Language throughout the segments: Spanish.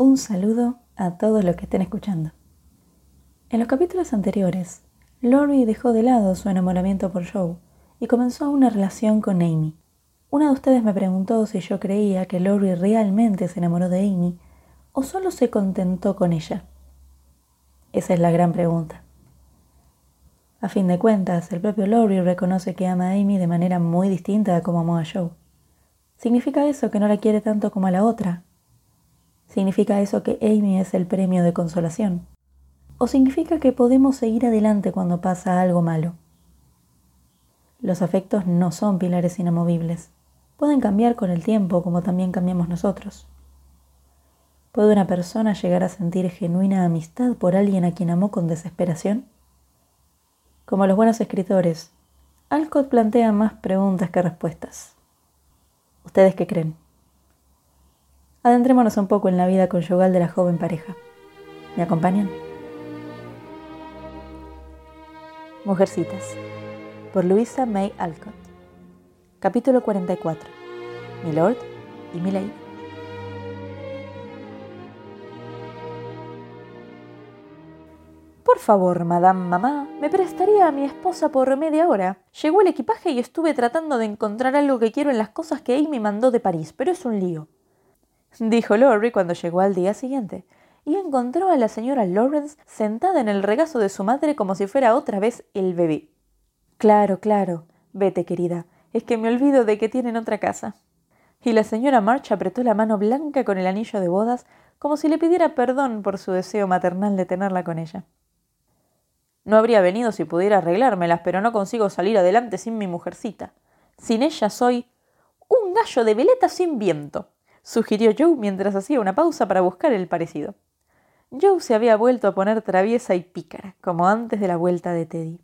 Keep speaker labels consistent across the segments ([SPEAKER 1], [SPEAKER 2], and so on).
[SPEAKER 1] Un saludo a todos los que estén escuchando. En los capítulos anteriores, Lori dejó de lado su enamoramiento por Joe y comenzó una relación con Amy. Una de ustedes me preguntó si yo creía que Lori realmente se enamoró de Amy o solo se contentó con ella. Esa es la gran pregunta. A fin de cuentas, el propio Lori reconoce que ama a Amy de manera muy distinta a como amó a Joe. ¿Significa eso que no la quiere tanto como a la otra? ¿Significa eso que Amy es el premio de consolación? ¿O significa que podemos seguir adelante cuando pasa algo malo? Los afectos no son pilares inamovibles. Pueden cambiar con el tiempo como también cambiamos nosotros. ¿Puede una persona llegar a sentir genuina amistad por alguien a quien amó con desesperación? Como los buenos escritores, Alcott plantea más preguntas que respuestas. ¿Ustedes qué creen? Adentrémonos un poco en la vida conyugal de la joven pareja. ¿Me acompañan? Mujercitas, por Luisa May Alcott. Capítulo 44. Mi Lord y mi Lady.
[SPEAKER 2] Por favor, Madame Mamá, ¿me prestaría a mi esposa por media hora? Llegó el equipaje y estuve tratando de encontrar algo que quiero en las cosas que Amy mandó de París, pero es un lío. Dijo Lori cuando llegó al día siguiente, y encontró a la señora Lawrence sentada en el regazo de su madre como si fuera otra vez el bebé. Claro, claro. Vete, querida. Es que me olvido de que tienen otra casa. Y la señora March apretó la mano blanca con el anillo de bodas como si le pidiera perdón por su deseo maternal de tenerla con ella. No habría venido si pudiera arreglármelas, pero no consigo salir adelante sin mi mujercita. Sin ella soy un gallo de veleta sin viento, sugirió Joe mientras hacía una pausa para buscar el parecido. Joe se había vuelto a poner traviesa y pícara, como antes de la vuelta de Teddy.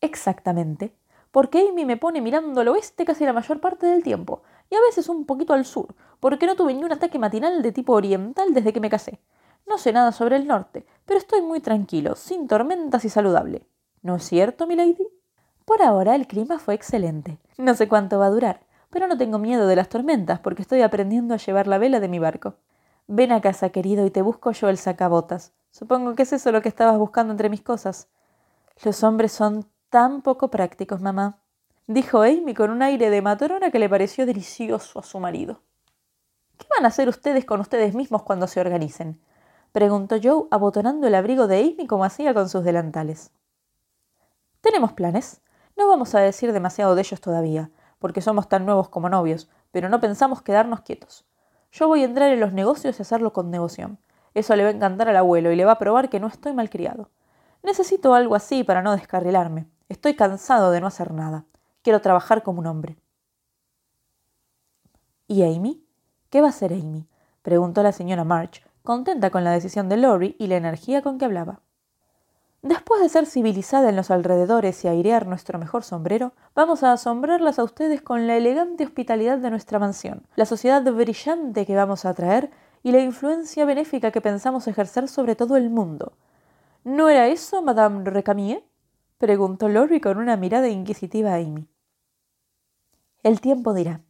[SPEAKER 2] Exactamente, porque Amy me pone mirando al oeste casi la mayor parte del tiempo, y a veces un poquito al sur, porque no tuve ni un ataque matinal de tipo oriental desde que me casé. No sé nada sobre el norte, pero estoy muy tranquilo, sin tormentas y saludable. ¿No es cierto, milady? Por ahora el clima fue excelente. No sé cuánto va a durar, pero no tengo miedo de las tormentas porque estoy aprendiendo a llevar la vela de mi barco. Ven a casa, querido, y te busco yo el sacabotas. Supongo que es eso lo que estabas buscando entre mis cosas. Los hombres son tan poco prácticos, mamá, dijo Amy con un aire de matrona que le pareció delicioso a su marido. ¿Qué van a hacer ustedes con ustedes mismos cuando se organicen? preguntó Joe abotonando el abrigo de Amy como hacía con sus delantales. Tenemos planes. No vamos a decir demasiado de ellos todavía, porque somos tan nuevos como novios, pero no pensamos quedarnos quietos. Yo voy a entrar en los negocios y hacerlo con devoción. Eso le va a encantar al abuelo y le va a probar que no estoy malcriado. Necesito algo así para no descarrilarme. Estoy cansado de no hacer nada. Quiero trabajar como un hombre. ¿Y Amy? ¿Qué va a hacer Amy? preguntó la señora March, contenta con la decisión de Lori y la energía con que hablaba. Después de ser civilizada en los alrededores y airear nuestro mejor sombrero, vamos a asombrarlas a ustedes con la elegante hospitalidad de nuestra mansión, la sociedad brillante que vamos a atraer y la influencia benéfica que pensamos ejercer sobre todo el mundo. ¿No era eso, Madame Recamier? preguntó Lori con una mirada inquisitiva a Amy. El tiempo dirá.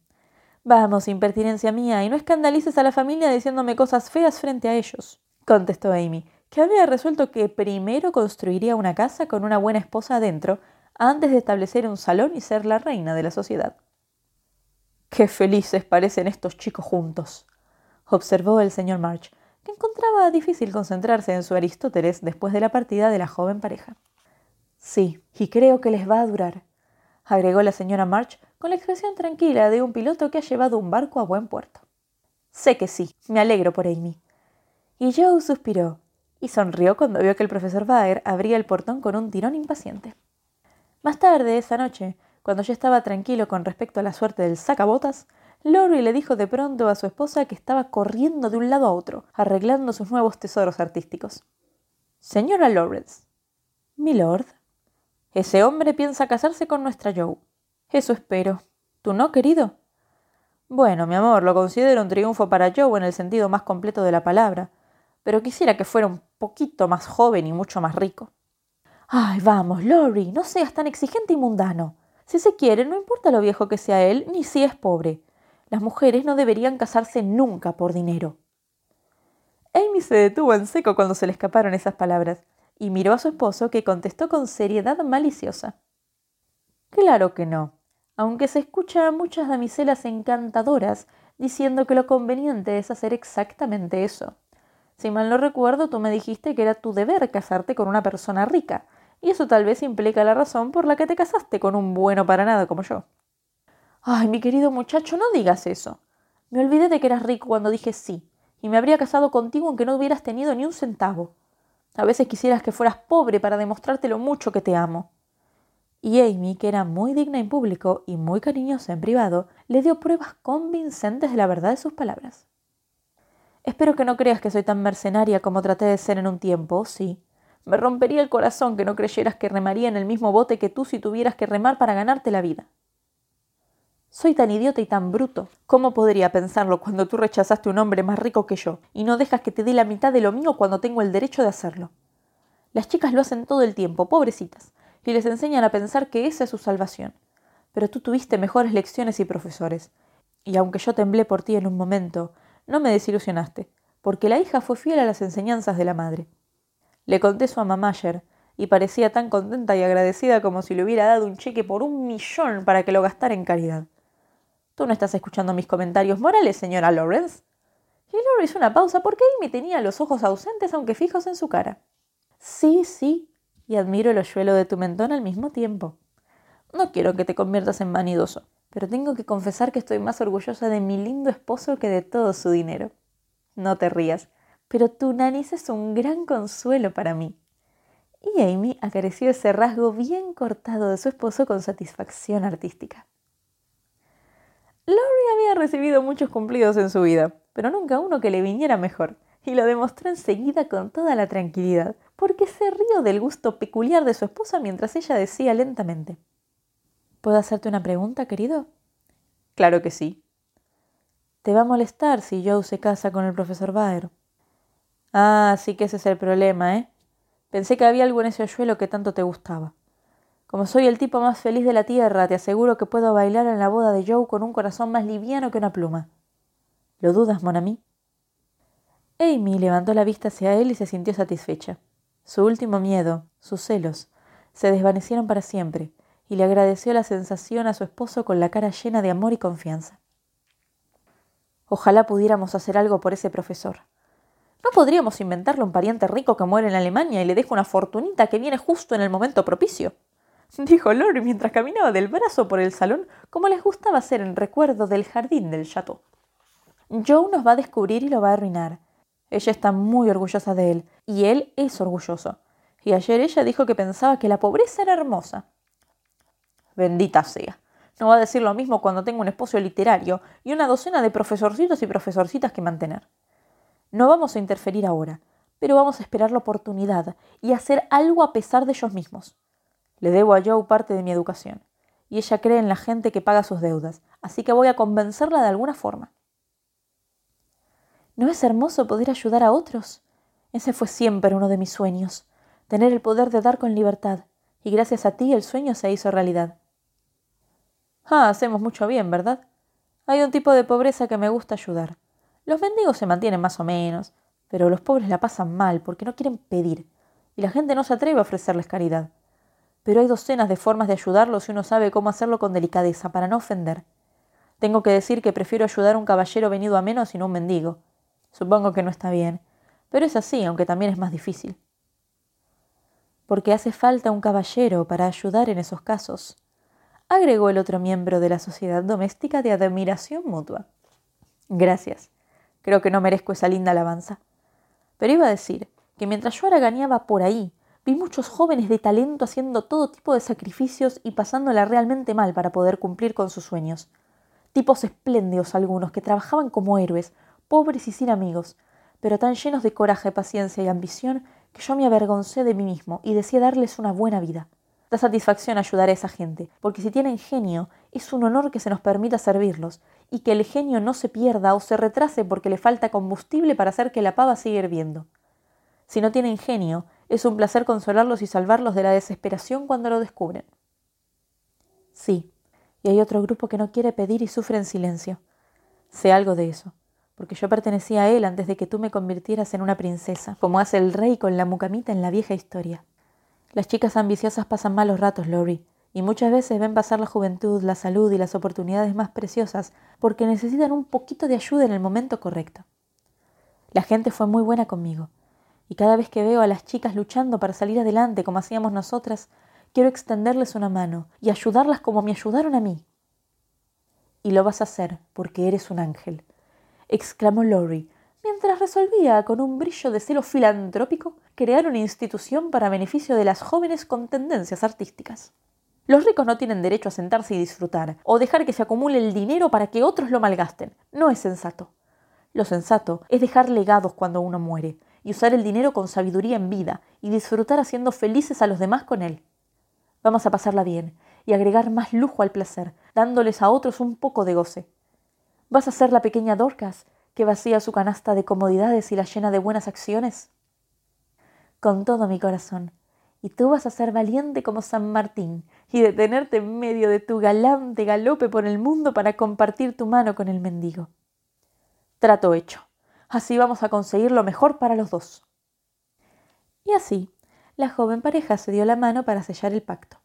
[SPEAKER 2] Vamos, impertinencia mía, y no escandalices a la familia diciéndome cosas feas frente a ellos, contestó Amy, que había resuelto que primero construiría una casa con una buena esposa adentro antes de establecer un salón y ser la reina de la sociedad. Qué felices parecen estos chicos juntos, observó el señor March, que encontraba difícil concentrarse en su Aristóteles después de la partida de la joven pareja. Sí, y creo que les va a durar, agregó la señora March con la expresión tranquila de un piloto que ha llevado un barco a buen puerto. Sé que sí, me alegro por Amy. Y Joe suspiró y sonrió cuando vio que el profesor Baer abría el portón con un tirón impaciente. Más tarde, esa noche, cuando ya estaba tranquilo con respecto a la suerte del sacabotas, Lori le dijo de pronto a su esposa que estaba corriendo de un lado a otro, arreglando sus nuevos tesoros artísticos. Señora Lawrence. Milord. Ese hombre piensa casarse con nuestra Joe. Eso espero. ¿Tú no, querido? Bueno, mi amor, lo considero un triunfo para Joe en el sentido más completo de la palabra, pero quisiera que fuera un poquito más joven y mucho más rico. Ay, vamos, Lori, no seas tan exigente y mundano. Si se quiere, no importa lo viejo que sea él, ni si es pobre. Las mujeres no deberían casarse nunca por dinero. Amy se detuvo en seco cuando se le escaparon esas palabras y miró a su esposo que contestó con seriedad maliciosa. Claro que no, aunque se escucha a muchas damiselas encantadoras diciendo que lo conveniente es hacer exactamente eso. Si mal no recuerdo, tú me dijiste que era tu deber casarte con una persona rica, y eso tal vez implica la razón por la que te casaste con un bueno para nada como yo. Ay, mi querido muchacho, no digas eso. Me olvidé de que eras rico cuando dije sí, y me habría casado contigo aunque no hubieras tenido ni un centavo. A veces quisieras que fueras pobre para demostrarte lo mucho que te amo. Y Amy, que era muy digna en público y muy cariñosa en privado, le dio pruebas convincentes de la verdad de sus palabras. Espero que no creas que soy tan mercenaria como traté de ser en un tiempo, sí. Me rompería el corazón que no creyeras que remaría en el mismo bote que tú si tuvieras que remar para ganarte la vida. Soy tan idiota y tan bruto. ¿Cómo podría pensarlo cuando tú rechazaste un hombre más rico que yo y no dejas que te dé la mitad de lo mío cuando tengo el derecho de hacerlo? Las chicas lo hacen todo el tiempo, pobrecitas, y les enseñan a pensar que esa es su salvación. Pero tú tuviste mejores lecciones y profesores, y aunque yo temblé por ti en un momento, no me desilusionaste, porque la hija fue fiel a las enseñanzas de la madre. Le conté eso a y parecía tan contenta y agradecida como si le hubiera dado un cheque por un millón para que lo gastara en caridad. Tú no estás escuchando mis comentarios morales, señora Lawrence. Y Laura hizo una pausa porque Amy tenía los ojos ausentes aunque fijos en su cara. Sí, sí, y admiro el hoyuelo de tu mentón al mismo tiempo. No quiero que te conviertas en vanidoso, pero tengo que confesar que estoy más orgullosa de mi lindo esposo que de todo su dinero. No te rías, pero tu nariz es un gran consuelo para mí. Y Amy acarició ese rasgo bien cortado de su esposo con satisfacción artística. Laurie había recibido muchos cumplidos en su vida, pero nunca uno que le viniera mejor, y lo demostró enseguida con toda la tranquilidad, porque se rió del gusto peculiar de su esposa mientras ella decía lentamente ¿Puedo hacerte una pregunta, querido? Claro que sí. ¿Te va a molestar si Joe se casa con el profesor Baer? Ah, sí que ese es el problema, ¿eh? Pensé que había algo en ese hoyuelo que tanto te gustaba. Como soy el tipo más feliz de la tierra, te aseguro que puedo bailar en la boda de Joe con un corazón más liviano que una pluma. ¿Lo dudas, Monami? Amy levantó la vista hacia él y se sintió satisfecha. Su último miedo, sus celos, se desvanecieron para siempre, y le agradeció la sensación a su esposo con la cara llena de amor y confianza. Ojalá pudiéramos hacer algo por ese profesor. ¿No podríamos inventarle un pariente rico que muere en Alemania y le deja una fortunita que viene justo en el momento propicio? dijo Lori mientras caminaba del brazo por el salón como les gustaba hacer en recuerdo del jardín del chateau. Joe nos va a descubrir y lo va a arruinar. Ella está muy orgullosa de él, y él es orgulloso. Y ayer ella dijo que pensaba que la pobreza era hermosa. Bendita sea. No va a decir lo mismo cuando tengo un esposo literario y una docena de profesorcitos y profesorcitas que mantener. No vamos a interferir ahora, pero vamos a esperar la oportunidad y hacer algo a pesar de ellos mismos. Le debo a Joe parte de mi educación, y ella cree en la gente que paga sus deudas, así que voy a convencerla de alguna forma. ¿No es hermoso poder ayudar a otros? Ese fue siempre uno de mis sueños, tener el poder de dar con libertad, y gracias a ti el sueño se hizo realidad. Ah, hacemos mucho bien, ¿verdad? Hay un tipo de pobreza que me gusta ayudar. Los mendigos se mantienen más o menos, pero los pobres la pasan mal porque no quieren pedir, y la gente no se atreve a ofrecerles caridad pero hay docenas de formas de ayudarlo si uno sabe cómo hacerlo con delicadeza, para no ofender. Tengo que decir que prefiero ayudar a un caballero venido a menos y no a un mendigo. Supongo que no está bien, pero es así, aunque también es más difícil. Porque hace falta un caballero para ayudar en esos casos, agregó el otro miembro de la sociedad doméstica de admiración mutua. Gracias. Creo que no merezco esa linda alabanza. Pero iba a decir que mientras yo haraganeaba por ahí, Vi muchos jóvenes de talento haciendo todo tipo de sacrificios y pasándola realmente mal para poder cumplir con sus sueños. Tipos espléndidos algunos que trabajaban como héroes, pobres y sin amigos, pero tan llenos de coraje, paciencia y ambición que yo me avergoncé de mí mismo y deseé darles una buena vida. Da satisfacción ayudar a esa gente, porque si tienen genio, es un honor que se nos permita servirlos, y que el genio no se pierda o se retrase porque le falta combustible para hacer que la pava siga hirviendo. Si no tienen genio, es un placer consolarlos y salvarlos de la desesperación cuando lo descubren. Sí, y hay otro grupo que no quiere pedir y sufre en silencio. Sé algo de eso, porque yo pertenecía a él antes de que tú me convirtieras en una princesa, como hace el rey con la mucamita en la vieja historia. Las chicas ambiciosas pasan malos ratos, Lori, y muchas veces ven pasar la juventud, la salud y las oportunidades más preciosas porque necesitan un poquito de ayuda en el momento correcto. La gente fue muy buena conmigo, y cada vez que veo a las chicas luchando para salir adelante como hacíamos nosotras, quiero extenderles una mano y ayudarlas como me ayudaron a mí. Y lo vas a hacer porque eres un ángel, exclamó Lori, resolvía con un brillo de celo filantrópico crear una institución para beneficio de las jóvenes con tendencias artísticas. Los ricos no tienen derecho a sentarse y disfrutar, o dejar que se acumule el dinero para que otros lo malgasten. No es sensato. Lo sensato es dejar legados cuando uno muere, y usar el dinero con sabiduría en vida, y disfrutar haciendo felices a los demás con él. Vamos a pasarla bien, y agregar más lujo al placer, dándoles a otros un poco de goce. ¿Vas a ser la pequeña Dorcas, que vacía su canasta de comodidades y la llena de buenas acciones? Con todo mi corazón, y tú vas a ser valiente como San Martín y detenerte en medio de tu galante galope por el mundo para compartir tu mano con el mendigo. Trato hecho. Así vamos a conseguir lo mejor para los dos. Y así, la joven pareja se dio la mano para sellar el pacto.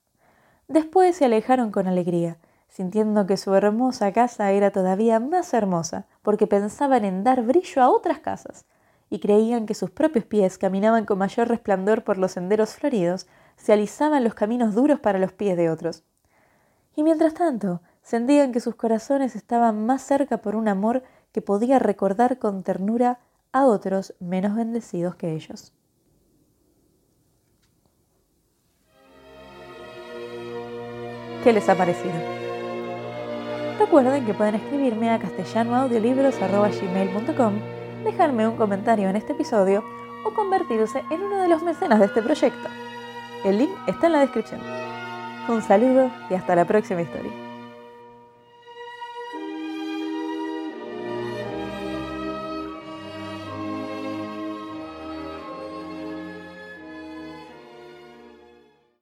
[SPEAKER 2] Después se alejaron con alegría, sintiendo que su hermosa casa era todavía más hermosa, porque pensaban en dar brillo a otras casas, y creían que sus propios pies caminaban con mayor resplandor por los senderos floridos, se alisaban los caminos duros para los pies de otros. Y mientras tanto, sentían que sus corazones estaban más cerca por un amor que podía recordar con ternura a otros menos bendecidos que ellos. ¿Qué les ha parecido? Recuerden que pueden escribirme a castellanoaudiolibros.gmail.com dejarme un comentario en este episodio o convertirse en uno de los mecenas de este proyecto. El link está en la descripción. Un saludo y hasta la próxima historia.